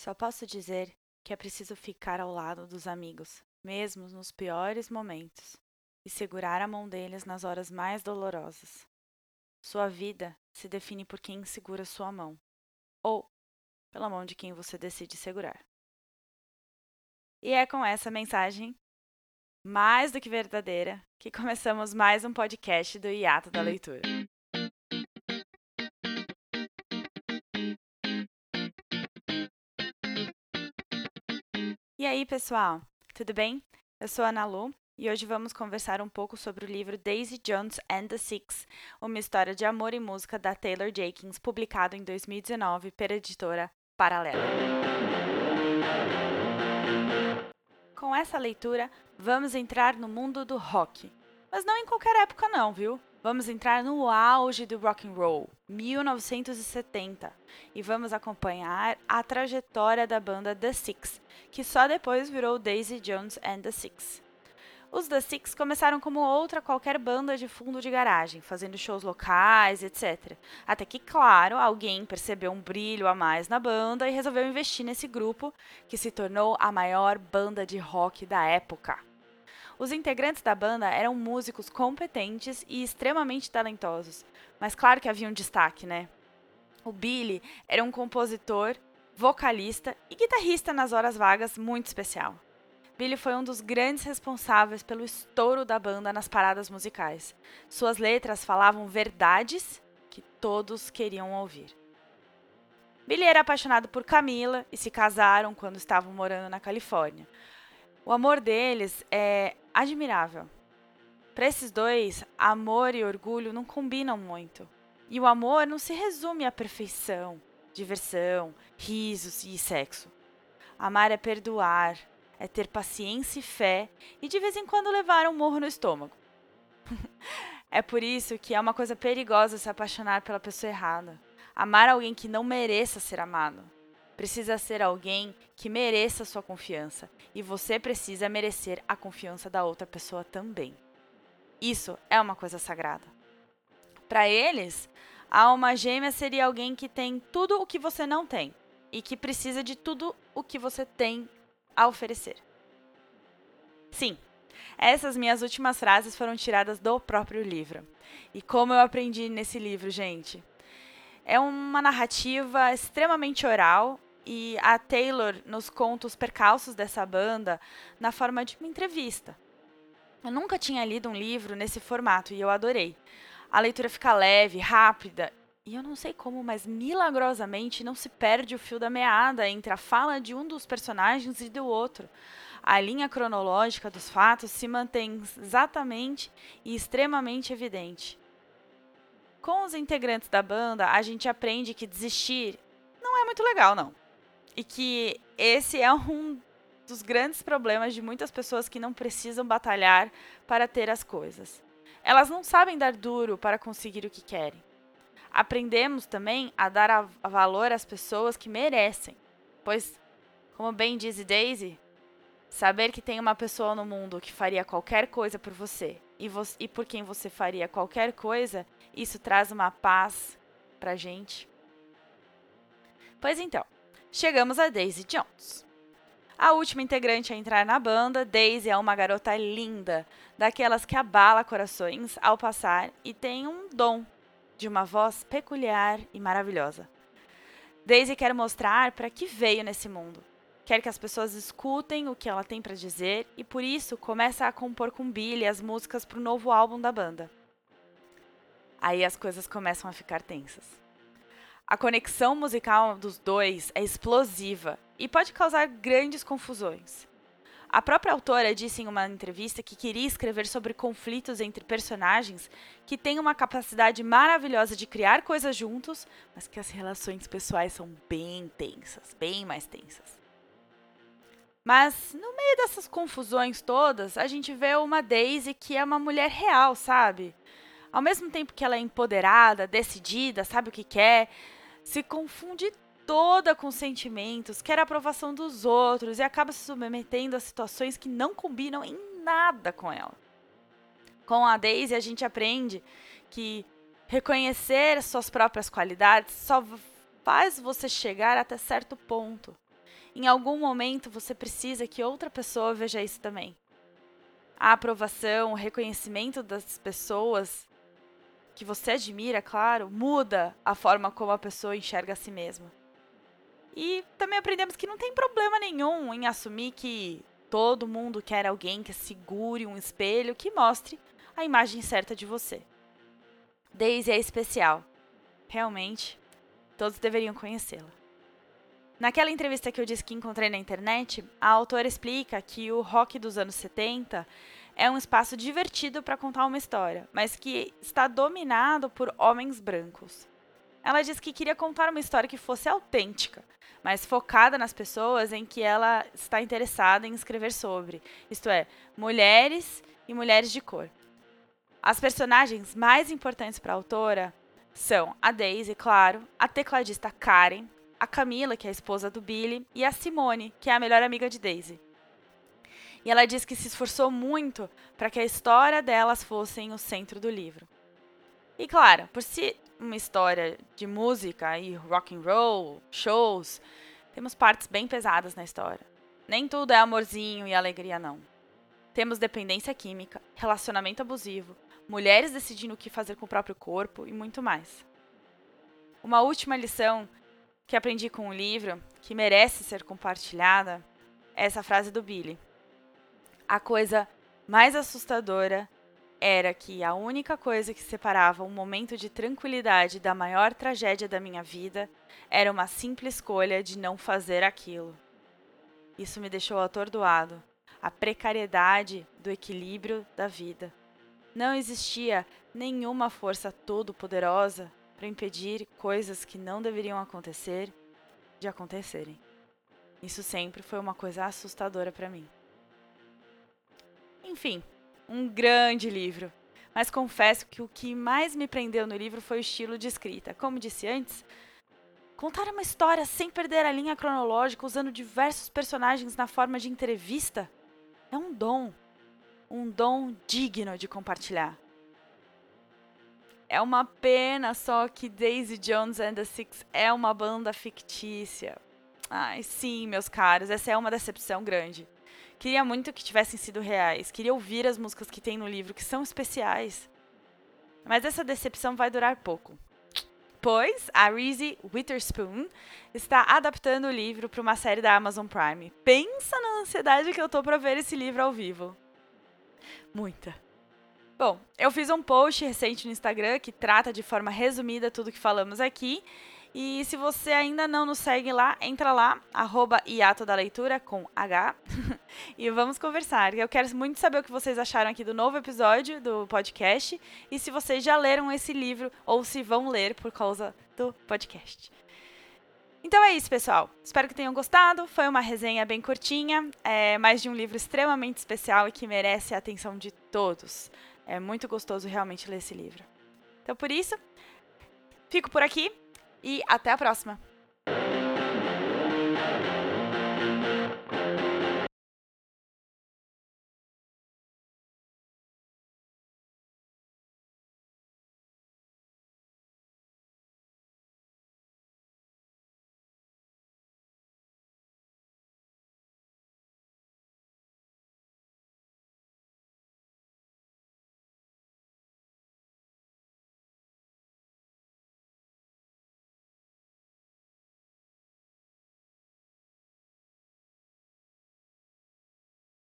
Só posso dizer que é preciso ficar ao lado dos amigos, mesmo nos piores momentos, e segurar a mão deles nas horas mais dolorosas. Sua vida se define por quem segura sua mão, ou pela mão de quem você decide segurar. E é com essa mensagem mais do que verdadeira que começamos mais um podcast do Hiato da Leitura. E aí, pessoal, tudo bem? Eu sou a Ana Lu e hoje vamos conversar um pouco sobre o livro Daisy Jones and the Six, uma história de amor e música da Taylor Jenkins, publicado em 2019 pela editora Paralela. Com essa leitura, vamos entrar no mundo do rock. Mas não em qualquer época não, viu? Vamos entrar no auge do rock and roll, 1970, e vamos acompanhar a trajetória da banda The Six, que só depois virou Daisy Jones and the Six. Os The Six começaram como outra qualquer banda de fundo de garagem, fazendo shows locais, etc. Até que, claro, alguém percebeu um brilho a mais na banda e resolveu investir nesse grupo, que se tornou a maior banda de rock da época. Os integrantes da banda eram músicos competentes e extremamente talentosos, mas claro que havia um destaque, né? O Billy era um compositor, vocalista e guitarrista nas horas vagas muito especial. Billy foi um dos grandes responsáveis pelo estouro da banda nas paradas musicais. Suas letras falavam verdades que todos queriam ouvir. Billy era apaixonado por Camila e se casaram quando estavam morando na Califórnia. O amor deles é admirável. Para esses dois, amor e orgulho não combinam muito. E o amor não se resume à perfeição, diversão, risos e sexo. Amar é perdoar, é ter paciência e fé e de vez em quando levar um morro no estômago. é por isso que é uma coisa perigosa se apaixonar pela pessoa errada. Amar alguém que não mereça ser amado precisa ser alguém que mereça sua confiança e você precisa merecer a confiança da outra pessoa também. Isso é uma coisa sagrada. Para eles, a alma gêmea seria alguém que tem tudo o que você não tem e que precisa de tudo o que você tem a oferecer. Sim, essas minhas últimas frases foram tiradas do próprio livro. E como eu aprendi nesse livro, gente? É uma narrativa extremamente oral e a Taylor nos conta os percalços dessa banda na forma de uma entrevista. Eu nunca tinha lido um livro nesse formato e eu adorei. A leitura fica leve, rápida e eu não sei como, mas milagrosamente não se perde o fio da meada entre a fala de um dos personagens e do outro. A linha cronológica dos fatos se mantém exatamente e extremamente evidente. Com os integrantes da banda, a gente aprende que desistir não é muito legal, não. E que esse é um dos grandes problemas de muitas pessoas que não precisam batalhar para ter as coisas. Elas não sabem dar duro para conseguir o que querem. Aprendemos também a dar a, valor às pessoas que merecem, pois, como bem diz Daisy, saber que tem uma pessoa no mundo que faria qualquer coisa por você e, vo e por quem você faria qualquer coisa, isso traz uma paz pra gente. Pois então, chegamos a Daisy Jones. A última integrante a entrar na banda, Daisy é uma garota linda, daquelas que abala corações ao passar e tem um dom de uma voz peculiar e maravilhosa. Daisy quer mostrar para que veio nesse mundo. Quer que as pessoas escutem o que ela tem para dizer e por isso começa a compor com Billy as músicas para o novo álbum da banda. Aí as coisas começam a ficar tensas. A conexão musical dos dois é explosiva e pode causar grandes confusões. A própria autora disse em uma entrevista que queria escrever sobre conflitos entre personagens que têm uma capacidade maravilhosa de criar coisas juntos, mas que as relações pessoais são bem tensas, bem mais tensas. Mas no meio dessas confusões todas, a gente vê uma Daisy que é uma mulher real, sabe? Ao mesmo tempo que ela é empoderada, decidida, sabe o que quer, se confunde toda com sentimentos, quer a aprovação dos outros e acaba se submetendo a situações que não combinam em nada com ela. Com a Daisy, a gente aprende que reconhecer suas próprias qualidades só faz você chegar até certo ponto. em algum momento você precisa que outra pessoa veja isso também. A aprovação, o reconhecimento das pessoas que você admira, claro, muda a forma como a pessoa enxerga a si mesma. E também aprendemos que não tem problema nenhum em assumir que todo mundo quer alguém que segure um espelho que mostre a imagem certa de você. Daisy é especial. Realmente, todos deveriam conhecê-la. Naquela entrevista que eu disse que encontrei na internet, a autora explica que o rock dos anos 70 é um espaço divertido para contar uma história, mas que está dominado por homens brancos. Ela diz que queria contar uma história que fosse autêntica, mas focada nas pessoas em que ela está interessada em escrever sobre, isto é, mulheres e mulheres de cor. As personagens mais importantes para a autora são a Daisy, claro, a tecladista Karen, a Camila, que é a esposa do Billy, e a Simone, que é a melhor amiga de Daisy. E ela diz que se esforçou muito para que a história delas fosse o centro do livro. E claro, por ser uma história de música e rock and roll, shows, temos partes bem pesadas na história. Nem tudo é amorzinho e alegria não. Temos dependência química, relacionamento abusivo, mulheres decidindo o que fazer com o próprio corpo e muito mais. Uma última lição que aprendi com o livro, que merece ser compartilhada, é essa frase do Billy. A coisa mais assustadora era que a única coisa que separava um momento de tranquilidade da maior tragédia da minha vida era uma simples escolha de não fazer aquilo. Isso me deixou atordoado. A precariedade do equilíbrio da vida. Não existia nenhuma força todo-poderosa para impedir coisas que não deveriam acontecer de acontecerem. Isso sempre foi uma coisa assustadora para mim. Enfim, um grande livro. Mas confesso que o que mais me prendeu no livro foi o estilo de escrita. Como disse antes, contar uma história sem perder a linha cronológica, usando diversos personagens na forma de entrevista, é um dom um dom digno de compartilhar. É uma pena só que Daisy Jones and the Six é uma banda fictícia. Ai, sim, meus caros, essa é uma decepção grande. Queria muito que tivessem sido reais. Queria ouvir as músicas que tem no livro, que são especiais. Mas essa decepção vai durar pouco. Pois a Reese Witherspoon está adaptando o livro para uma série da Amazon Prime. Pensa na ansiedade que eu tô para ver esse livro ao vivo. Muita. Bom, eu fiz um post recente no Instagram que trata de forma resumida tudo que falamos aqui. E se você ainda não nos segue lá, entra lá, arroba da leitura com H. e vamos conversar. Eu quero muito saber o que vocês acharam aqui do novo episódio do podcast. E se vocês já leram esse livro ou se vão ler por causa do podcast. Então é isso, pessoal. Espero que tenham gostado. Foi uma resenha bem curtinha, é mais de um livro extremamente especial e que merece a atenção de todos. É muito gostoso realmente ler esse livro. Então, por isso, fico por aqui e até a próxima.